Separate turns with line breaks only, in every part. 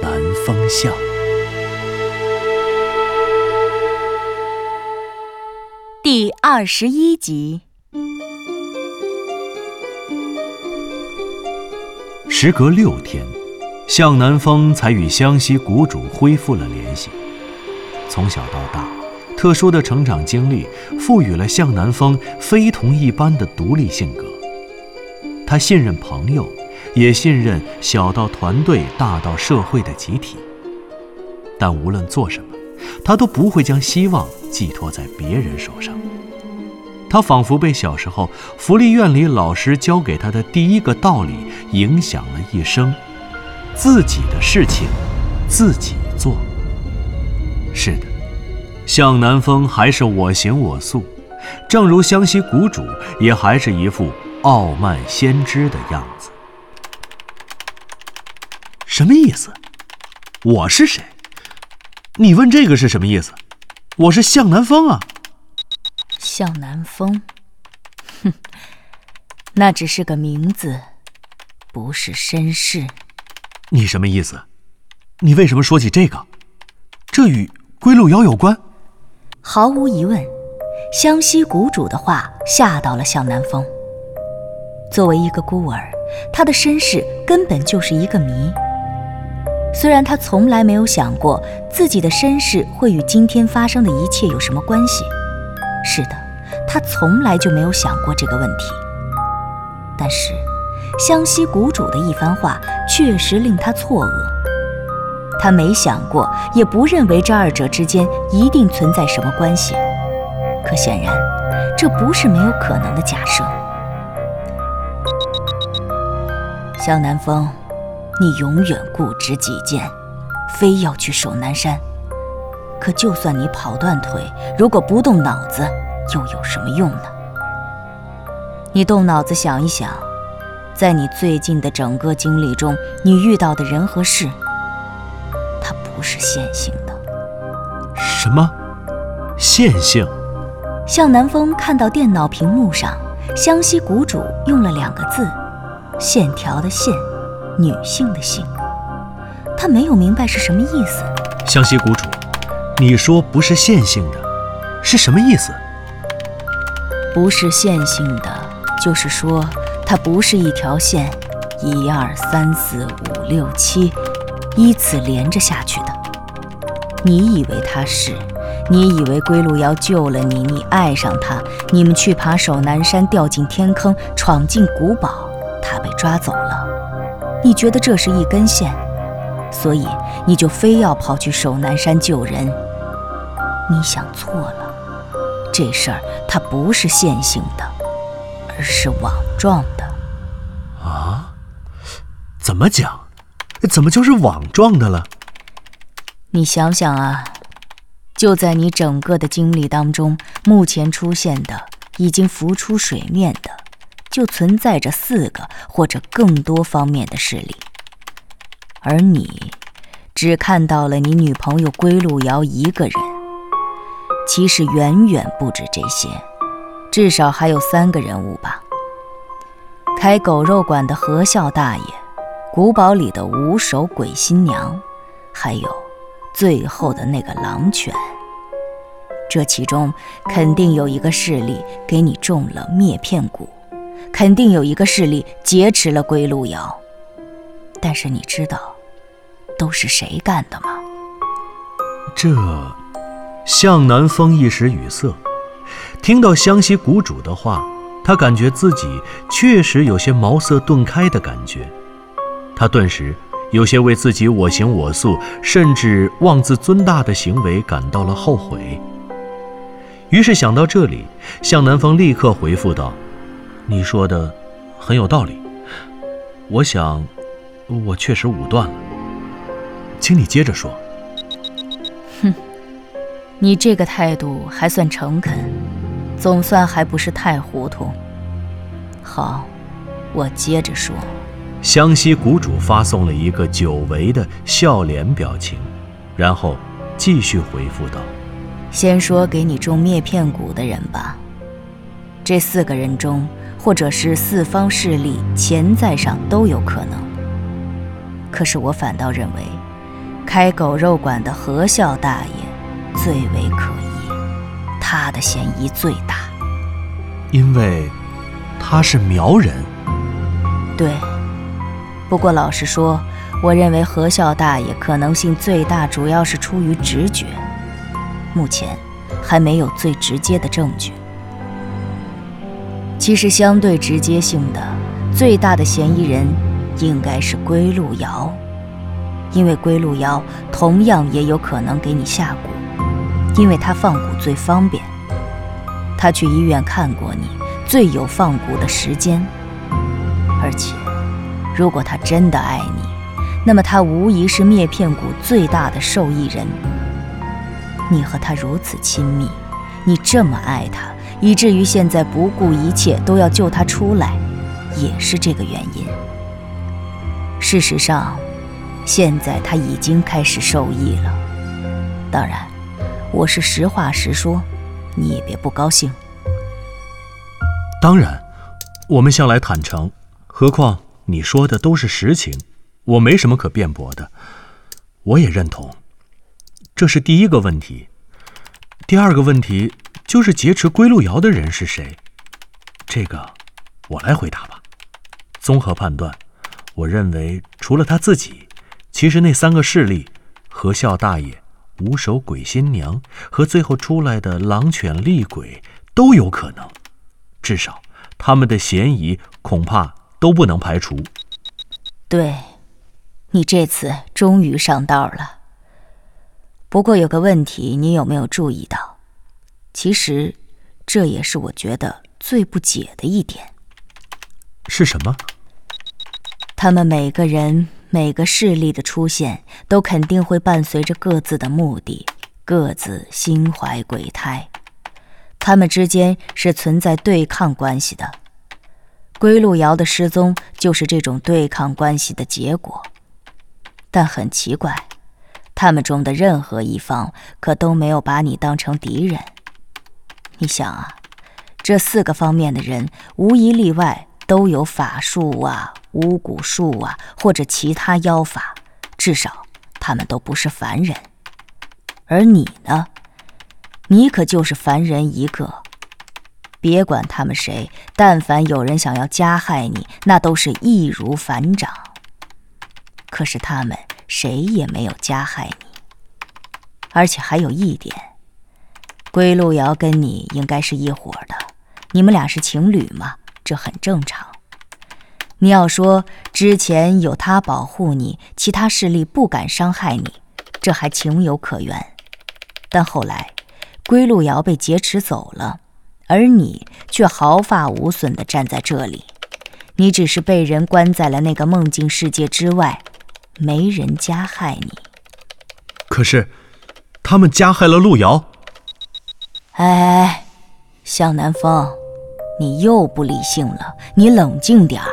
南风向》。
第二十一集，
时隔六天，向南风才与湘西谷主恢复了联系。从小到大，特殊的成长经历赋予了向南风非同一般的独立性格。他信任朋友，也信任小到团队、大到社会的集体。但无论做什么，他都不会将希望寄托在别人手上。他仿佛被小时候福利院里老师教给他的第一个道理影响了一生：自己的事情自己做。是的，向南风还是我行我素，正如湘西谷主也还是一副傲慢先知的样子。什么意思？我是谁？你问这个是什么意思？我是向南风啊！
向南风，哼，那只是个名字，不是身世。
你什么意思？你为什么说起这个？这与归路遥有关？
毫无疑问，湘西谷主的话吓到了向南风。作为一个孤儿，他的身世根本就是一个谜。虽然他从来没有想过自己的身世会与今天发生的一切有什么关系，是的，他从来就没有想过这个问题。但是，湘西谷主的一番话确实令他错愕。他没想过，也不认为这二者之间一定存在什么关系。可显然，这不是没有可能的假设。向南风，你永远固执己见，非要去守南山。可就算你跑断腿，如果不动脑子，又有什么用呢？你动脑子想一想，在你最近的整个经历中，你遇到的人和事，它不是线性的。
什么？线性？
向南风看到电脑屏幕上，湘西谷主用了两个字：线条的线，女性的性。他没有明白是什么意思。
湘西谷主，你说不是线性的，是什么意思？
不是线性的，就是说它不是一条线，一二三四五六七，依次连着下去的。你以为它是？你以为归路遥救了你，你爱上他，你们去爬首南山，掉进天坑，闯进古堡，他被抓走了。你觉得这是一根线，所以你就非要跑去守南山救人。你想错了，这事儿它不是线性的，而是网状的。
啊？怎么讲？怎么就是网状的了？
你想想啊。就在你整个的经历当中，目前出现的、已经浮出水面的，就存在着四个或者更多方面的势力，而你只看到了你女朋友归路遥一个人。其实远远不止这些，至少还有三个人物吧：开狗肉馆的何笑大爷，古堡里的五手鬼新娘，还有……最后的那个狼犬，这其中肯定有一个势力给你中了灭片蛊，肯定有一个势力劫持了归路遥。但是你知道都是谁干的吗？
这，向南风一时语塞。听到湘西谷主的话，他感觉自己确实有些茅塞顿开的感觉。他顿时。有些为自己我行我素，甚至妄自尊大的行为感到了后悔。于是想到这里，向南风立刻回复道：“你说的很有道理，我想，我确实武断了。请你接着说。
哼，你这个态度还算诚恳，总算还不是太糊涂。好，我接着说。
湘西谷主发送了一个久违的笑脸表情，然后继续回复道：“
先说给你种灭片蛊的人吧。这四个人中，或者是四方势力潜在上都有可能。可是我反倒认为，开狗肉馆的何笑大爷最为可疑，他的嫌疑最大，
因为他是苗人。
对。”不过老实说，我认为何笑大爷可能性最大，主要是出于直觉。目前还没有最直接的证据。其实相对直接性的最大的嫌疑人应该是归路遥，因为归路遥同样也有可能给你下蛊，因为他放蛊最方便，他去医院看过你，最有放蛊的时间，而且。如果他真的爱你，那么他无疑是灭片蛊最大的受益人。你和他如此亲密，你这么爱他，以至于现在不顾一切都要救他出来，也是这个原因。事实上，现在他已经开始受益了。当然，我是实话实说，你也别不高兴。
当然，我们向来坦诚，何况。你说的都是实情，我没什么可辩驳的。我也认同，这是第一个问题。第二个问题就是劫持归路遥的人是谁？这个我来回答吧。综合判断，我认为除了他自己，其实那三个势力——何笑大爷、五手鬼新娘和最后出来的狼犬厉鬼——都有可能。至少他们的嫌疑恐怕。都不能排除。
对，你这次终于上道了。不过有个问题，你有没有注意到？其实，这也是我觉得最不解的一点。
是什么？
他们每个人、每个势力的出现，都肯定会伴随着各自的目的，各自心怀鬼胎。他们之间是存在对抗关系的。归路遥的失踪就是这种对抗关系的结果，但很奇怪，他们中的任何一方可都没有把你当成敌人。你想啊，这四个方面的人无一例外都有法术啊、巫蛊术啊或者其他妖法，至少他们都不是凡人。而你呢，你可就是凡人一个。别管他们谁，但凡有人想要加害你，那都是易如反掌。可是他们谁也没有加害你，而且还有一点，归路遥跟你应该是一伙的，你们俩是情侣嘛，这很正常。你要说之前有他保护你，其他势力不敢伤害你，这还情有可原。但后来，归路遥被劫持走了。而你却毫发无损地站在这里，你只是被人关在了那个梦境世界之外，没人加害你。
可是，他们加害了路遥。
哎，向南风，你又不理性了，你冷静点儿。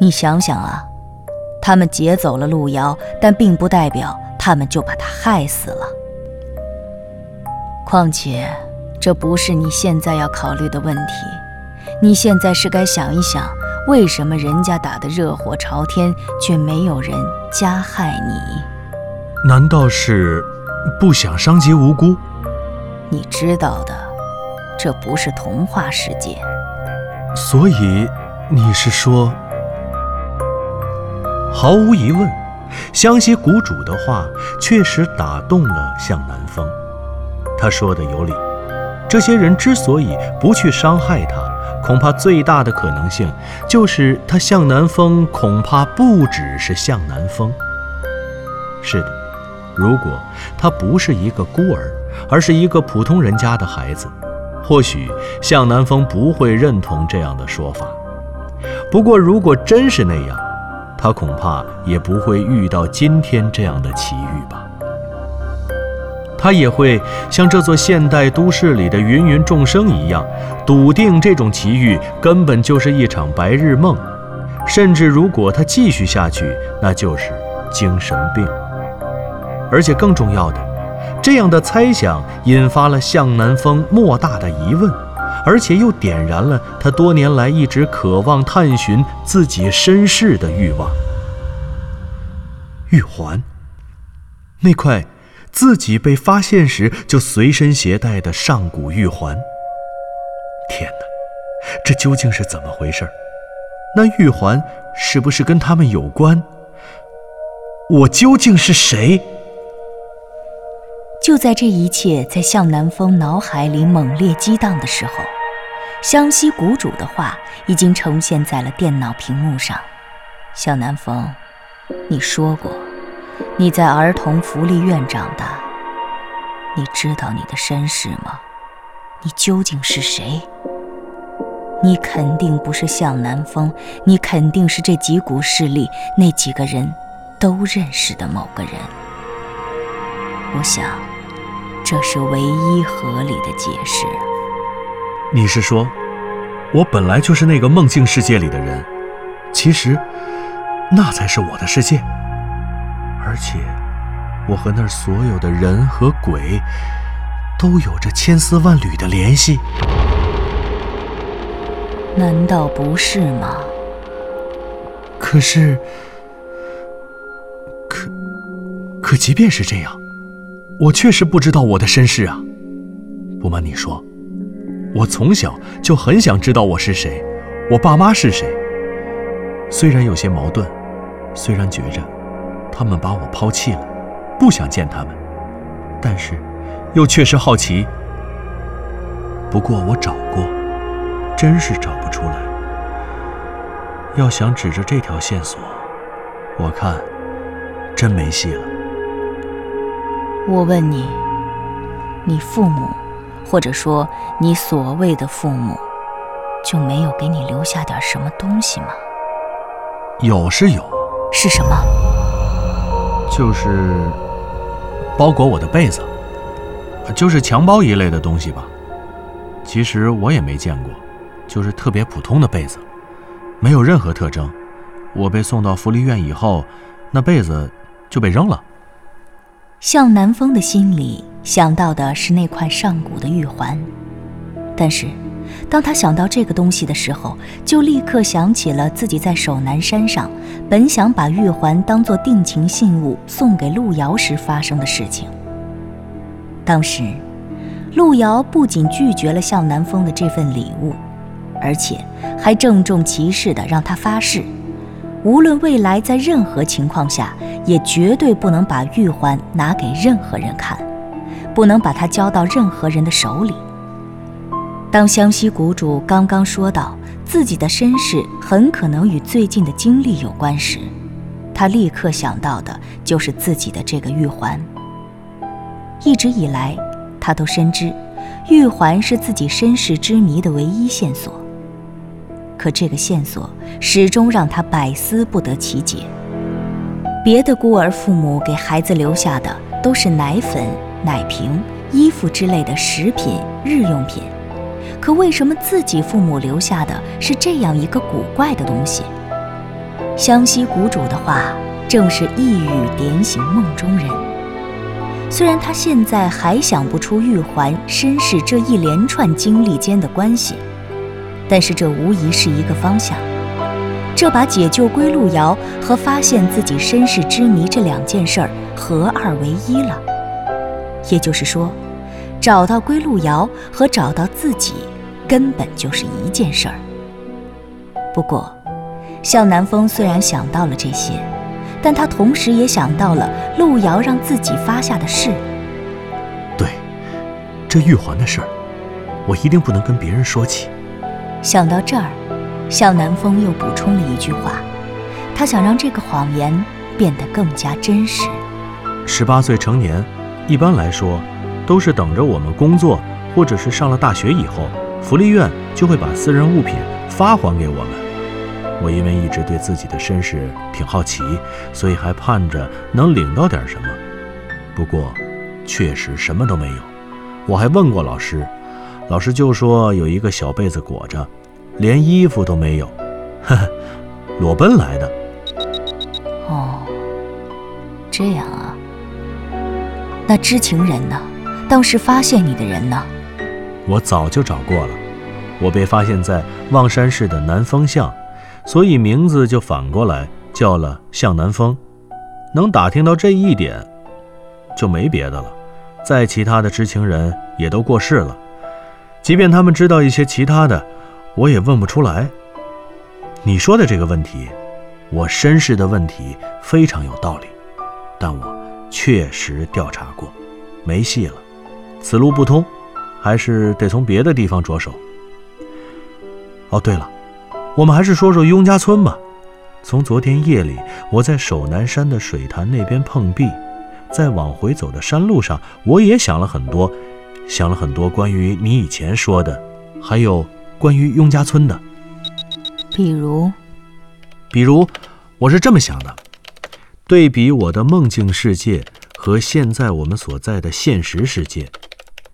你想想啊，他们劫走了路遥，但并不代表他们就把他害死了。况且。这不是你现在要考虑的问题，你现在是该想一想，为什么人家打得热火朝天，却没有人加害你？
难道是不想伤及无辜？
你知道的，这不是童话世界。
所以你是说？毫无疑问，湘西谷主的话确实打动了向南风，他说的有理。这些人之所以不去伤害他，恐怕最大的可能性就是他向南风恐怕不只是向南风。是的，如果他不是一个孤儿，而是一个普通人家的孩子，或许向南风不会认同这样的说法。不过，如果真是那样，他恐怕也不会遇到今天这样的奇遇吧。他也会像这座现代都市里的芸芸众生一样，笃定这种奇遇根本就是一场白日梦，甚至如果他继续下去，那就是精神病。而且更重要的，这样的猜想引发了向南风莫大的疑问，而且又点燃了他多年来一直渴望探寻自己身世的欲望。玉环，那块。自己被发现时就随身携带的上古玉环。天哪，这究竟是怎么回事？那玉环是不是跟他们有关？我究竟是谁？
就在这一切在向南风脑海里猛烈激荡的时候，湘西谷主的话已经呈现在了电脑屏幕上。向南风，你说过。你在儿童福利院长大，你知道你的身世吗？你究竟是谁？你肯定不是向南风，你肯定是这几股势力那几个人都认识的某个人。我想，这是唯一合理的解释。
你是说，我本来就是那个梦境世界里的人？其实，那才是我的世界。而且，我和那儿所有的人和鬼，都有着千丝万缕的联系。
难道不是吗？
可是，可可，即便是这样，我确实不知道我的身世啊。不瞒你说，我从小就很想知道我是谁，我爸妈是谁。虽然有些矛盾，虽然觉着。他们把我抛弃了，不想见他们，但是又确实好奇。不过我找过，真是找不出来。要想指着这条线索，我看真没戏了。
我问你，你父母，或者说你所谓的父母，就没有给你留下点什么东西吗？
有是有，
是什么？
就是包裹我的被子，就是襁褓一类的东西吧。其实我也没见过，就是特别普通的被子，没有任何特征。我被送到福利院以后，那被子就被扔了。
向南风的心里想到的是那块上古的玉环，但是。当他想到这个东西的时候，就立刻想起了自己在守南山上，本想把玉环当做定情信物送给陆瑶时发生的事情。当时，陆瑶不仅拒绝了向南风的这份礼物，而且还郑重其事地让他发誓，无论未来在任何情况下，也绝对不能把玉环拿给任何人看，不能把它交到任何人的手里。当湘西谷主刚刚说到自己的身世很可能与最近的经历有关时，他立刻想到的就是自己的这个玉环。一直以来，他都深知玉环是自己身世之谜的唯一线索，可这个线索始终让他百思不得其解。别的孤儿父母给孩子留下的都是奶粉、奶瓶、衣服之类的食品、日用品。可为什么自己父母留下的是这样一个古怪的东西？湘西谷主的话正是一语点醒梦中人。虽然他现在还想不出玉环身世这一连串经历间的关系，但是这无疑是一个方向。这把解救归路遥和发现自己身世之谜这两件事儿合二为一了。也就是说，找到归路遥和找到自己。根本就是一件事儿。不过，向南风虽然想到了这些，但他同时也想到了路遥让自己发下的誓。
对，这玉环的事儿，我一定不能跟别人说起。
想到这儿，向南风又补充了一句话：他想让这个谎言变得更加真实。
十八岁成年，一般来说，都是等着我们工作，或者是上了大学以后。福利院就会把私人物品发还给我们，我因为一直对自己的身世挺好奇，所以还盼着能领到点什么。不过，确实什么都没有。我还问过老师，老师就说有一个小被子裹着，连衣服都没有，呵呵，裸奔来的。
哦，这样啊。那知情人呢？当时发现你的人呢？
我早就找过了。我被发现在望山市的南风巷，所以名字就反过来叫了向南风。能打听到这一点，就没别的了。再其他的知情人也都过世了，即便他们知道一些其他的，我也问不出来。你说的这个问题，我身世的问题非常有道理，但我确实调查过，没戏了，此路不通，还是得从别的地方着手。哦，对了，我们还是说说雍家村吧。从昨天夜里我在守南山的水潭那边碰壁，在往回走的山路上，我也想了很多，想了很多关于你以前说的，还有关于雍家村的。
比如，
比如，我是这么想的：对比我的梦境世界和现在我们所在的现实世界，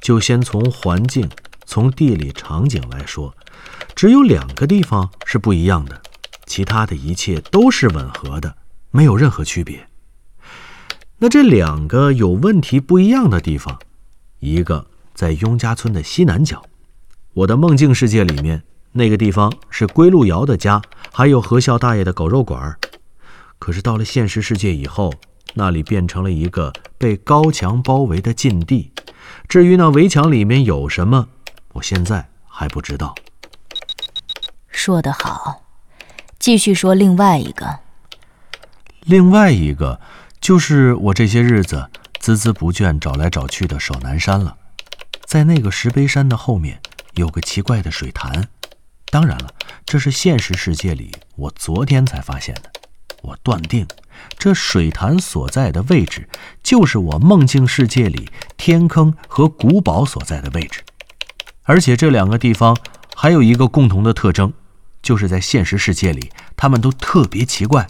就先从环境、从地理场景来说。只有两个地方是不一样的，其他的一切都是吻合的，没有任何区别。那这两个有问题不一样的地方，一个在雍家村的西南角，我的梦境世界里面那个地方是归路遥的家，还有何笑大爷的狗肉馆。可是到了现实世界以后，那里变成了一个被高墙包围的禁地。至于那围墙里面有什么，我现在还不知道。
说得好，继续说另外一个。
另外一个就是我这些日子孜孜不倦找来找去的守南山了。在那个石碑山的后面有个奇怪的水潭，当然了，这是现实世界里我昨天才发现的。我断定，这水潭所在的位置就是我梦境世界里天坑和古堡所在的位置，而且这两个地方还有一个共同的特征。就是在现实世界里，他们都特别奇怪。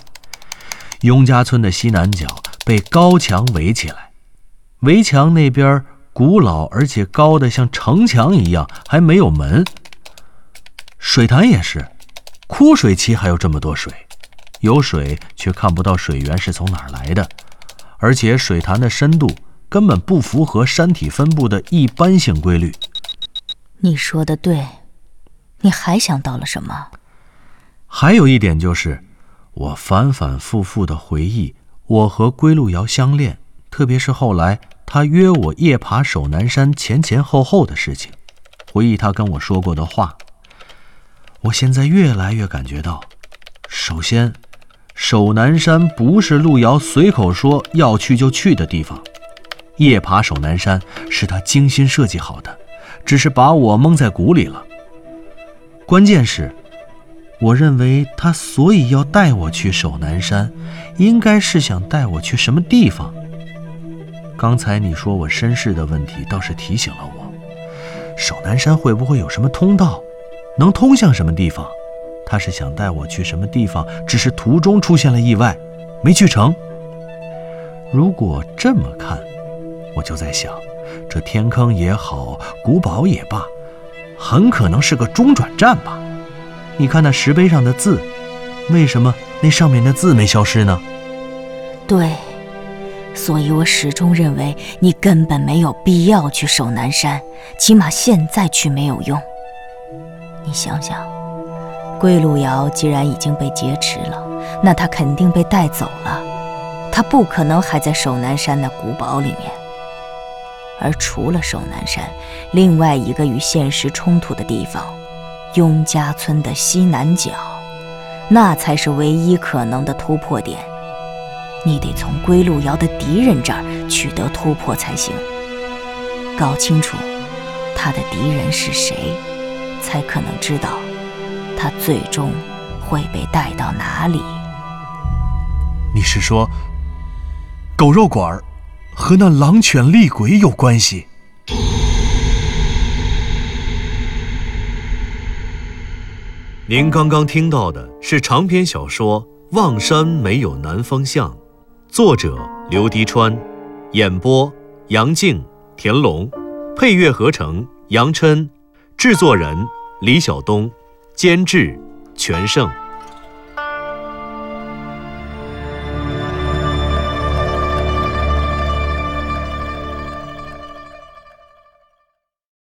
雍家村的西南角被高墙围起来，围墙那边古老而且高的像城墙一样，还没有门。水潭也是，枯水期还有这么多水，有水却看不到水源是从哪儿来的，而且水潭的深度根本不符合山体分布的一般性规律。
你说的对，你还想到了什么？
还有一点就是，我反反复复的回忆我和归路遥相恋，特别是后来他约我夜爬守南山前前后后的事情，回忆他跟我说过的话。我现在越来越感觉到，首先，守南山不是路遥随口说要去就去的地方，夜爬守南山是他精心设计好的，只是把我蒙在鼓里了。关键是。我认为他所以要带我去守南山，应该是想带我去什么地方。刚才你说我身世的问题，倒是提醒了我，守南山会不会有什么通道，能通向什么地方？他是想带我去什么地方，只是途中出现了意外，没去成。如果这么看，我就在想，这天坑也好，古堡也罢，很可能是个中转站吧。你看那石碑上的字，为什么那上面的字没消失呢？
对，所以我始终认为你根本没有必要去守南山，起码现在去没有用。你想想，桂路遥既然已经被劫持了，那他肯定被带走了，他不可能还在守南山的古堡里面。而除了守南山，另外一个与现实冲突的地方。雍家村的西南角，那才是唯一可能的突破点。你得从归路遥的敌人这儿取得突破才行。搞清楚他的敌人是谁，才可能知道他最终会被带到哪里。
你是说，狗肉馆和那狼犬厉鬼有关系？您刚刚听到的是长篇小说《望山没有南方向》，作者刘迪川，演播杨静、田龙，配乐合成杨琛，制作人李晓东，监制全胜。